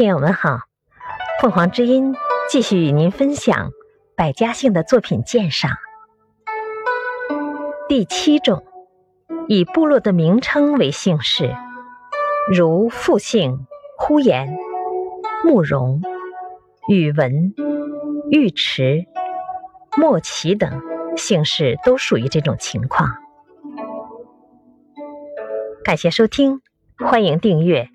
听友们好，凤凰之音继续与您分享百家姓的作品鉴赏。第七种，以部落的名称为姓氏，如复姓呼延、慕容、宇文、尉迟、莫奇等姓氏都属于这种情况。感谢收听，欢迎订阅。